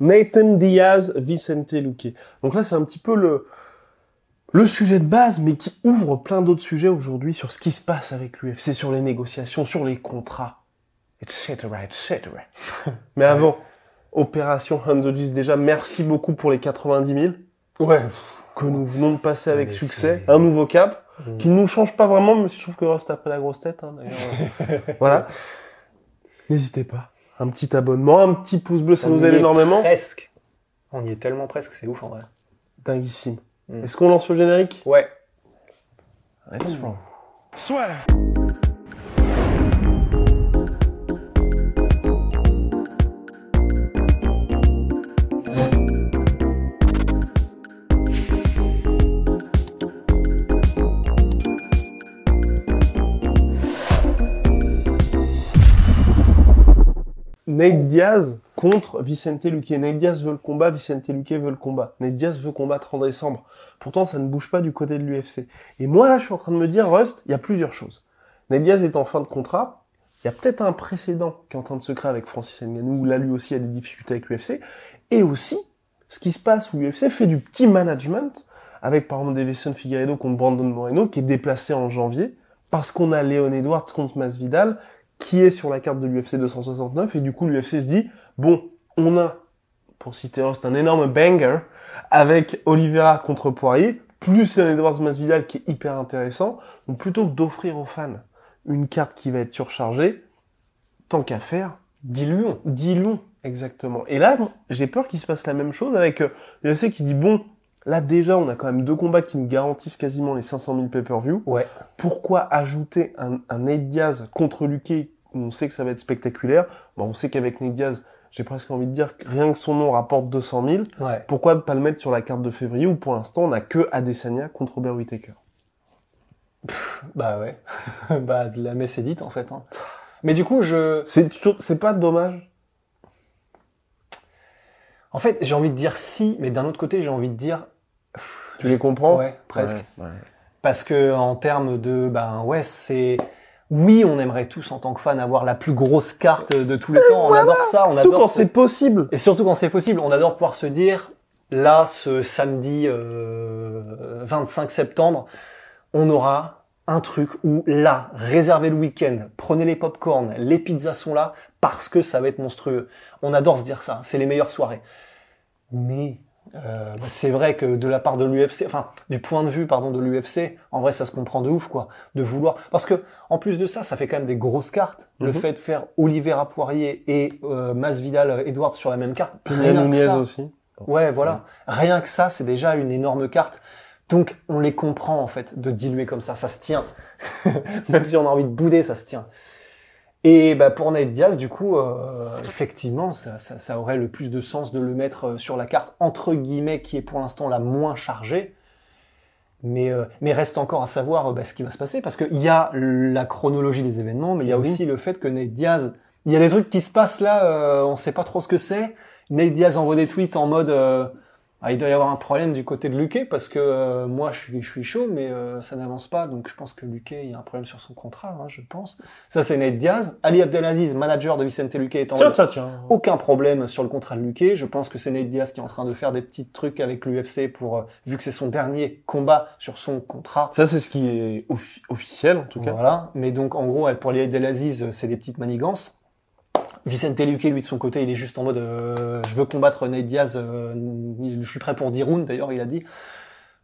Nathan Diaz, Vicente Luque. Donc là, c'est un petit peu le, le sujet de base, mais qui ouvre plein d'autres sujets aujourd'hui sur ce qui se passe avec l'UFC, sur les négociations, sur les contrats, etc., etc. mais avant, opération 100 déjà, merci beaucoup pour les 90 000. Ouais. Que nous venons de passer avec Mais succès. Un nouveau cap, Mm. qui ne nous change pas vraiment, mais je trouve que Rust a pris la grosse tête, hein, d'ailleurs. voilà. N'hésitez pas. Un petit abonnement, un petit pouce bleu, ça On nous y aide est énormément. Presque. On y est tellement presque, c'est ouf en vrai. Dinguissime. Mm. Est-ce qu'on lance le générique? Ouais. Let's roll. Nate Diaz contre Vicente Luque. Nate Diaz veut le combat, Vicente Luque veut le combat. Nate Diaz veut combattre en décembre. Pourtant, ça ne bouge pas du côté de l'UFC. Et moi, là, je suis en train de me dire, Rust, il y a plusieurs choses. Nate Diaz est en fin de contrat. Il y a peut-être un précédent qui est en train de se créer avec Francis Ngannou, où là, lui aussi, il a des difficultés avec l'UFC. Et aussi, ce qui se passe où l'UFC fait du petit management, avec par exemple Davison Figueiredo contre Brandon Moreno, qui est déplacé en janvier, parce qu'on a Léon Edwards contre Masvidal, qui est sur la carte de l'UFC 269, et du coup l'UFC se dit, bon, on a, pour citer Rust, un énorme banger, avec Oliveira contre Poirier, plus Léon Edwards Masvidal qui est hyper intéressant, donc plutôt que d'offrir aux fans une carte qui va être surchargée, tant qu'à faire, Diluons. Dis-le, exactement. Et là, j'ai peur qu'il se passe la même chose avec euh, l'UFC qui dit, bon, là déjà, on a quand même deux combats qui nous garantissent quasiment les 500 000 pay-per-view. Ouais. Pourquoi ajouter un, un Nate Diaz contre Luque où on sait que ça va être spectaculaire? Bon, On sait qu'avec Nate Diaz, j'ai presque envie de dire que rien que son nom rapporte 200 000. Ouais. Pourquoi ne pas le mettre sur la carte de février où pour l'instant, on n'a que Adesanya contre Robert Whittaker Bah ouais. bah de la messe est dite en fait. hein. Mais du coup, je. C'est pas dommage? En fait, j'ai envie de dire si, mais d'un autre côté, j'ai envie de dire Tu les comprends? Ouais, presque. Ouais, ouais. Parce que en termes de, ben ouais, c'est. Oui, on aimerait tous en tant que fan avoir la plus grosse carte de tous les temps. On adore ça, on Surtout adore. quand ce- c'est possible Et surtout quand c'est possible, on adore pouvoir se dire, là, ce samedi euh, 25 septembre, on aura un truc où là, réservez le week-end, prenez les pop-corn, les pizzas sont là, parce que ça va être monstrueux. On adore se dire ça, c'est les meilleures soirées. Mais euh, bah, c'est vrai que de la part de l'UFC, enfin du point de vue pardon de l'UFC, en vrai ça se comprend de ouf quoi, de vouloir parce que en plus de ça, ça fait quand même des grosses cartes. Le Mhm. fait de faire Oliveira Poirier et euh, Masvidal Edwards sur la même carte, Pina aussi. Ouais, voilà. Rien que ça, c'est déjà une énorme carte. Donc, on les comprend, en fait, de diluer comme ça. Ça se tient. Même si on a envie de bouder, ça se tient. Et bah, pour Nate Diaz, du coup, euh, effectivement, ça, ça, ça aurait le plus de sens de le mettre euh, sur la carte, entre guillemets, qui est pour l'instant la moins chargée. Mais, euh, mais reste encore à savoir euh, bah, ce qui va se passer, parce qu'il y a la chronologie des événements, mais il y a Oui. aussi le fait que Nate Diaz, il y a des trucs qui se passent là, euh, on sait pas trop ce que c'est. Nate Diaz envoie des tweets en mode euh, ah, il doit y avoir un problème du côté de Luque parce que euh, moi je suis, je suis chaud mais euh, ça n'avance pas donc je pense que Luque il y a un problème sur son contrat hein, je pense. Ça c'est Nate Diaz. Ali Abdelaziz, manager de Vicente Luque est en Tiens, tiens, tiens. aucun problème sur le contrat de Luque. Je pense que c'est Nate Diaz qui est en train de faire des petits trucs avec l'UFC pour, euh, vu que c'est son dernier combat sur son contrat. Ça, c'est ce qui est offi- officiel, en tout cas. Voilà. Mais donc, en gros, pour les Abdelaziz, euh, c'est des petites manigances. Vicente Luque, lui, de son côté, il est juste en mode euh, je veux combattre Nate Diaz, euh, je suis prêt pour 10 rounds, d'ailleurs, il a dit.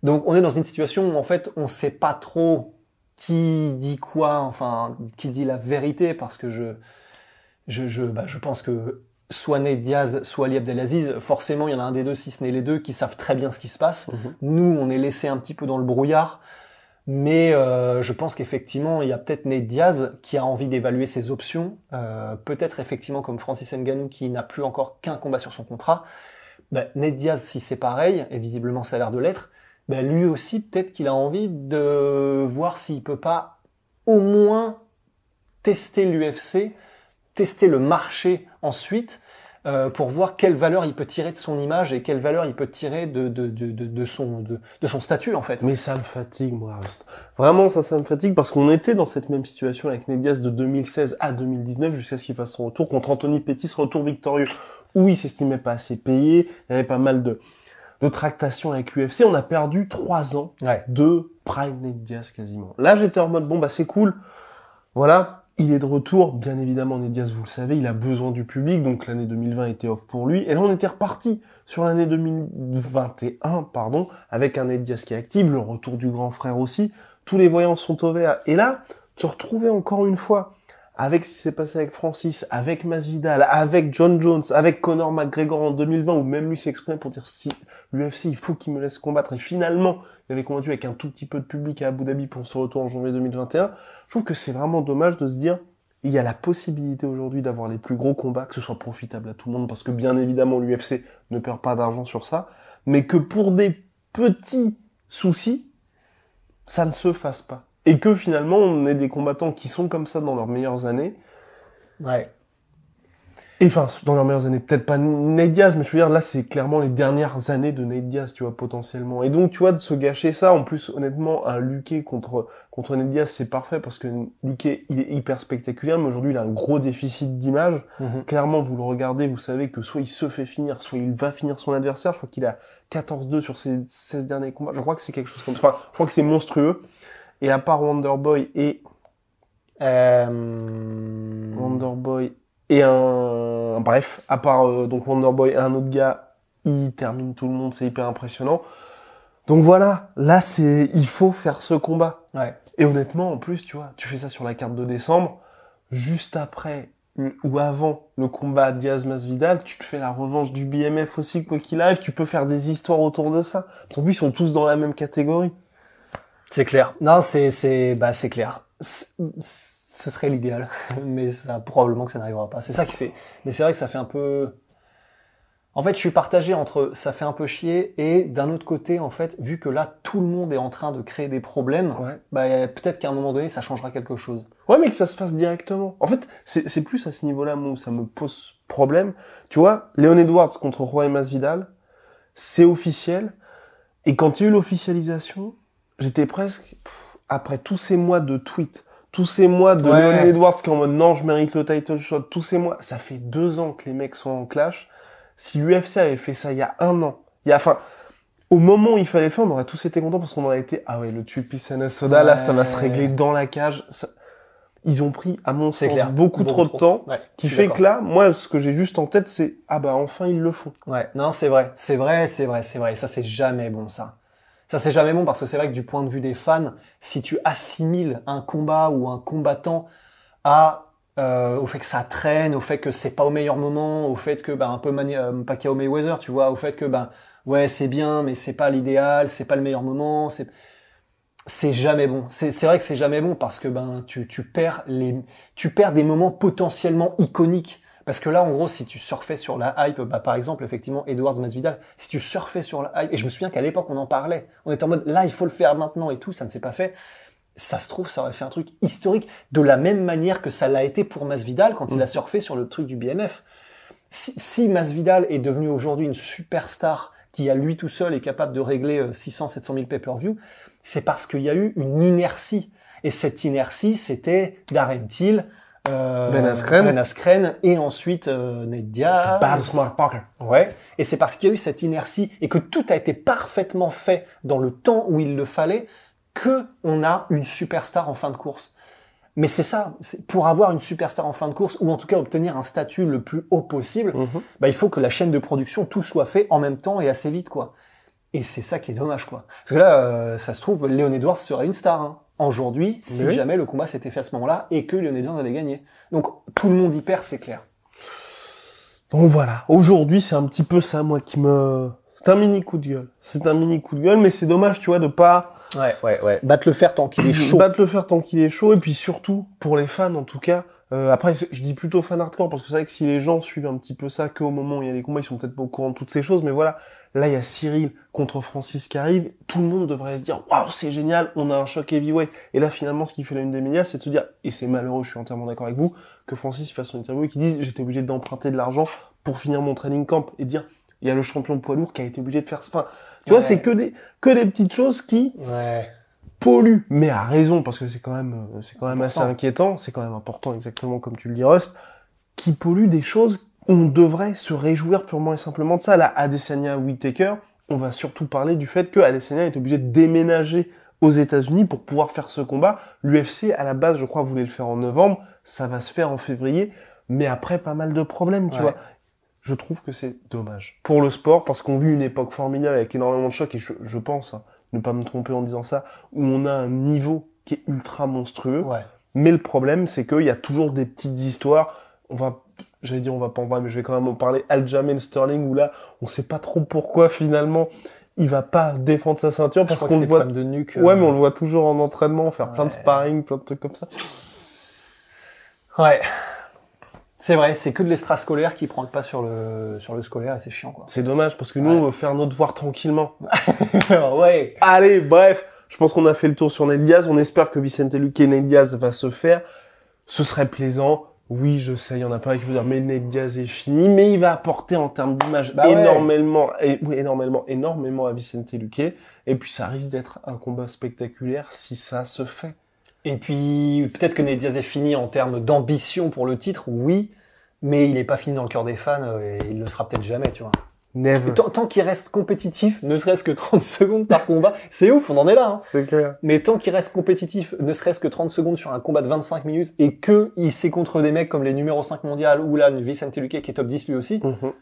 Donc, on est dans une situation où, en fait, on sait pas trop qui dit quoi, enfin, qui dit la vérité, parce que je, je, je, bah, je pense que soit Nate Diaz, soit Ali Abdelaziz, forcément, il y en a un des deux, si ce n'est les deux, qui savent très bien ce qui se passe. Mhm. Nous, on est laissé un petit peu dans le brouillard. Mais euh, je pense qu'effectivement, il y a peut-être Nate Diaz qui a envie d'évaluer ses options. Euh, peut-être effectivement comme Francis Ngannou qui n'a plus encore qu'un combat sur son contrat. Ben, Nate Diaz, si c'est pareil, et visiblement ça a l'air de l'être, ben, lui aussi peut-être qu'il a envie de voir s'il peut pas au moins tester l'UFC, tester le marché ensuite, euh, pour voir quelle valeur il peut tirer de son image et quelle valeur il peut tirer de, de, de, de, de son, de, de son statut en fait. Mais ça me fatigue, moi. Vraiment, ça, ça me fatigue parce qu'on était dans cette même situation avec Ned Diaz de 2016 à 2019 jusqu'à ce qu'il fasse son retour contre Anthony Pettis, retour victorieux, où il s'estimait pas assez payé, il y avait pas mal de, de tractations avec l'UFC. On a perdu trois ans Ouais. de Prime Ned Diaz quasiment. Là, j'étais en mode, bon, bah, c'est cool. Voilà. Il est de retour, bien évidemment, Ned Diaz, vous le savez, il a besoin du public, donc l'année 2020 était off pour lui. Et là, on était reparti sur l'année 2021, pardon, avec un Ned Diaz qui est actif, le retour du grand frère aussi. Tous les voyants sont au vert. Et là, se retrouver encore une fois avec ce qui s'est passé avec Francis, avec Masvidal, avec John Jones, avec Conor McGregor en 2020, où même lui s'exprime pour dire si l'UFC, il faut qu'il me laisse combattre. Et finalement, il avait combattu avec un tout petit peu de public à Abu Dhabi pour son retour en janvier 2021. Je trouve que c'est vraiment dommage de se dire, il y a la possibilité aujourd'hui d'avoir les plus gros combats, que ce soit profitable à tout le monde, parce que bien évidemment, l'UFC ne perd pas d'argent sur ça, mais que pour des petits soucis, ça ne se fasse pas. Et que finalement, on ait des combattants qui sont comme ça dans leurs meilleures années, Ouais. et enfin, dans leurs meilleures années, peut-être pas Nate Diaz, mais je veux dire, là, c'est clairement les dernières années de Nate Diaz, tu vois, potentiellement. Et donc, tu vois, de se gâcher ça, en plus, honnêtement, un Luque contre, contre Nate Diaz, c'est parfait, parce que Luque, il est hyper spectaculaire, mais aujourd'hui, il a un gros déficit d'image. Mhm. Clairement, vous le regardez, vous savez que soit il se fait finir, soit il va finir son adversaire. Je crois qu'il a 14-2 sur ses 16 derniers combats. Je crois que c'est quelque chose comme ça. Enfin, je crois que c'est monstrueux. Et à part Wonderboy et Euh... Wonderboy et un bref, à part euh, donc Wonderboy et un autre gars, il termine tout le monde, c'est hyper impressionnant. Donc voilà, là c'est il faut faire ce combat. Ouais. Et honnêtement, en plus, tu vois, tu fais ça sur la carte de décembre, juste après ou avant le combat Diaz-Masvidal, tu te fais la revanche du BMF aussi, quoi qu'il arrive, tu peux faire des histoires autour de ça. Qu'en plus, ils sont tous dans la même catégorie. C'est clair. Non, c'est c'est bah c'est clair. Ce serait l'idéal, mais ça probablement que ça n'arrivera pas. C'est ça qui fait. Mais c'est vrai que ça fait un peu. En fait, je suis partagé entre ça fait un peu chier et d'un autre côté, en fait, vu que là tout le monde est en train de créer des problèmes, Ouais. bah peut-être qu'à un moment donné, ça changera quelque chose. Ouais, mais que ça se fasse directement. En fait, c'est c'est plus à ce niveau-là, où ça me pose problème. Tu vois, Léon Edwards contre Roy Masvidal, c'est officiel. Et quand il y a eu l'officialisation, j'étais presque, pff, après tous ces mois de tweets, tous ces mois de Ouais. Léon Edwards qui est en mode non, je mérite le title shot, tous ces mois, ça fait deux ans que les mecs sont en clash. Si l'UFC avait fait ça il y a un an, il y a, enfin, au moment où il fallait le faire, on aurait tous été contents parce qu'on aurait été, ah ouais, le Tupi Soda, là, ça va se Ouais. régler dans la cage. Ça- Ils ont pris, à mon sens, clair. beaucoup trop de temps, Ouais, qui fait que là, moi, ce que j'ai juste en tête, c'est, ah bah, enfin, ils le font. Ouais, non, c'est vrai, c'est vrai, c'est vrai, c'est vrai. Ça, c'est jamais bon, ça. Ça, c'est jamais bon parce que c'est vrai que du point de vue des fans, si tu assimiles un combat ou un combattant euh, au fait que ça traîne, au fait que c'est pas au meilleur moment, au fait que ben un peu Mani- euh, Pacquiao Mayweather, tu vois, au fait que ben ouais c'est bien mais c'est pas l'idéal, c'est pas le meilleur moment, c'est c'est jamais bon. C'est c'est vrai que c'est jamais bon parce que ben tu tu perds les tu perds des moments potentiellement iconiques. Parce que là, en gros, si tu surfais sur la hype, bah, par exemple, effectivement, Edwards Masvidal, si tu surfais sur la hype, et je me souviens qu'à l'époque, on en parlait, on était en mode, là, il faut le faire maintenant et tout, ça ne s'est pas fait. Ça se trouve, ça aurait fait un truc historique, de la même manière que ça l'a été pour Masvidal quand il a surfé sur le truc du BMF. Si, si Masvidal est devenu aujourd'hui une superstar qui à lui tout seul est capable de régler euh, 600, 700 000 pay-per-view, c'est parce qu'il y a eu une inertie. Et cette inertie, c'était Darren Till, euh, Ben Askren. Ben Askren, et ensuite euh, Ned Diaz. Smart Parker. Ouais. Et c'est parce qu'il y a eu cette inertie et que tout a été parfaitement fait dans le temps où il le fallait que on a une superstar en fin de course. Mais c'est ça, pour avoir une superstar en fin de course, ou en tout cas obtenir un statut le plus haut possible, Mhm. bah, il faut que la chaîne de production, tout soit fait en même temps et assez vite, quoi. Et c'est ça qui est dommage, quoi. Parce que là, euh, ça se trouve, Léon Edwards serait une star, hein, aujourd'hui, si oui. jamais le combat s'était fait à ce moment-là et que Léon Edwards avait gagné. Donc, tout le monde y perd, c'est clair. Donc voilà, aujourd'hui c'est un petit peu ça moi qui me... C'est un mini coup de gueule. C'est un mini coup de gueule, mais c'est dommage, tu vois, de pas Ouais, ouais, ouais. Battre le fer tant qu'il est chaud. battre le fer tant qu'il est chaud, et puis surtout, pour les fans en tout cas, euh, après je dis plutôt fan hardcore, parce que c'est vrai que si les gens suivent un petit peu ça qu'au moment où il y a des combats, ils sont peut-être pas au courant de toutes ces choses, mais voilà, là il y a Cyril contre Francis qui arrive, tout le monde devrait se dire, waouh c'est génial, on a un choc heavyweight, et là finalement ce qui fait la une des médias, c'est de se dire, et c'est malheureux, je suis entièrement d'accord avec vous, que Francis fasse son interview et qu'il dise, j'étais obligé d'emprunter de l'argent pour finir mon training camp, et dire, il y a le champion de poids lourd qui a été obligé de faire ça. Enfin, tu vois, c'est que des, que des petites choses qui, Ouais. Pollue, mais à raison, parce que c'est quand même, euh, c'est quand même assez inquiétant, c'est quand même important, exactement comme tu le dis, Rust, qui pollue des choses on devrait se réjouir purement et simplement de ça. Là, Adesanya Whitaker, on va surtout parler du fait que Adesanya est obligé de déménager aux États-Unis pour pouvoir faire ce combat. L'UFC, à la base, je crois, voulait le faire en novembre, ça va se faire en février, mais après pas mal de problèmes, tu Ouais. vois. Je trouve que c'est dommage pour le sport parce qu'on vit une époque formidable avec énormément de chocs et je, je pense, hein, ne pas me tromper en disant ça, où on a un niveau qui est ultra monstrueux. Ouais. Mais le problème, c'est qu'il y a toujours des petites histoires. On va, j'allais dire, on va pas en parler, mais je vais quand même en parler. Aljamain Sterling, où là, on sait pas trop pourquoi finalement il va pas défendre sa ceinture parce qu'on le voit. problème de nuque. Ouais, euh, mais on le voit toujours en entraînement, faire plein de sparring, plein de trucs comme ça. Ouais. C'est vrai, c'est que de l'extrascolaire qui prend le pas sur le, sur le scolaire et c'est chiant, quoi. C'est dommage parce que nous, Ouais. on veut faire notre devoir tranquillement. ouais. Allez, bref, je pense qu'on a fait le tour sur Nate Diaz. On espère que Vicente Luque et Nate Diaz va se faire. Ce serait plaisant. Oui, je sais, il y en a pas qui vont dire, mais Nate Diaz est fini, mais il va apporter en termes d'image Bah ouais. énormément, et, oui, énormément, énormément à Vicente Luque. Et puis, ça risque d'être un combat spectaculaire si ça se fait. Et puis, peut-être que Nate Diaz est fini en termes d'ambition pour le titre, oui, mais il est pas fini dans le cœur des fans euh, et il le sera peut-être jamais, tu vois. Never. Tant, tant qu'il reste compétitif, ne serait-ce que 30 secondes par combat, c'est ouf, on en est là, hein. C'est clair. Mais tant qu'il reste compétitif, ne serait-ce que 30 secondes sur un combat de 25 minutes et que il s'est contre des mecs comme les numéros 5 mondial ou là, Vicente Luque qui est top 10 lui aussi, Mhm.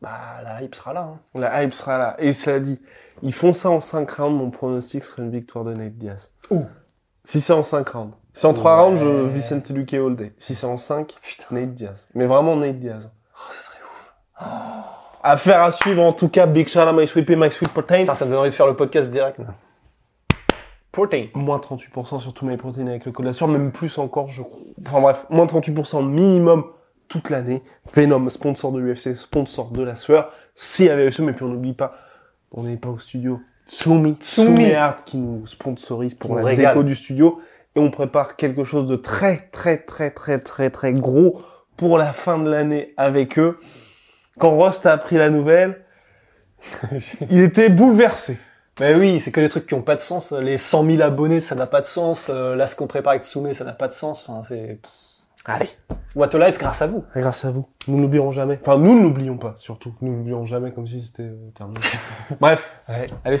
bah, la hype sera là, hein. La hype sera là. Et cela dit, ils font ça en 5 rounds, mon pronostic serait une victoire de Nate Diaz. Ouh. Si c'est en 5 rounds. Si c'est en 3 Ouais. rounds, je Vicente Luque all day. Si c'est en 5, Putain. Nate Diaz. Mais vraiment Nate Diaz. Oh, ce serait ouf. Affaire à suivre en tout cas. Big shout out My Sweet Pea, My Sweet Protein. Putain, ça me donne envie de faire le podcast direct, là. Protein. Moins 38% sur tous mes protéines avec le code sueur, même plus encore, je crois. Enfin bref, moins 38% minimum toute l'année. Venom, sponsor de l'UFC, sponsor de la sueur. Si y avait mais puis on n'oublie pas, on n'est pas au studio. Tsumi, Tsumi. Tsumi Art qui nous sponsorise pour la régale. déco du studio. Et on prépare quelque chose de très, très, très, très, très, très gros pour la fin de l'année avec eux. Quand Rost a appris la nouvelle, il était bouleversé. Mais oui, c'est que des trucs qui ont pas de sens. Les 100 000 abonnés, ça n'a pas de sens. Euh, Là, ce qu'on prépare avec Tsume, ça n'a pas de sens. Enfin, c'est... Allez. What a Life grâce à vous. Grâce à vous. Nous n'oublierons jamais. Enfin, nous ne l'oublions pas, surtout. Nous n'oublierons jamais comme si c'était euh, terminé. Bref. Ouais. Allez.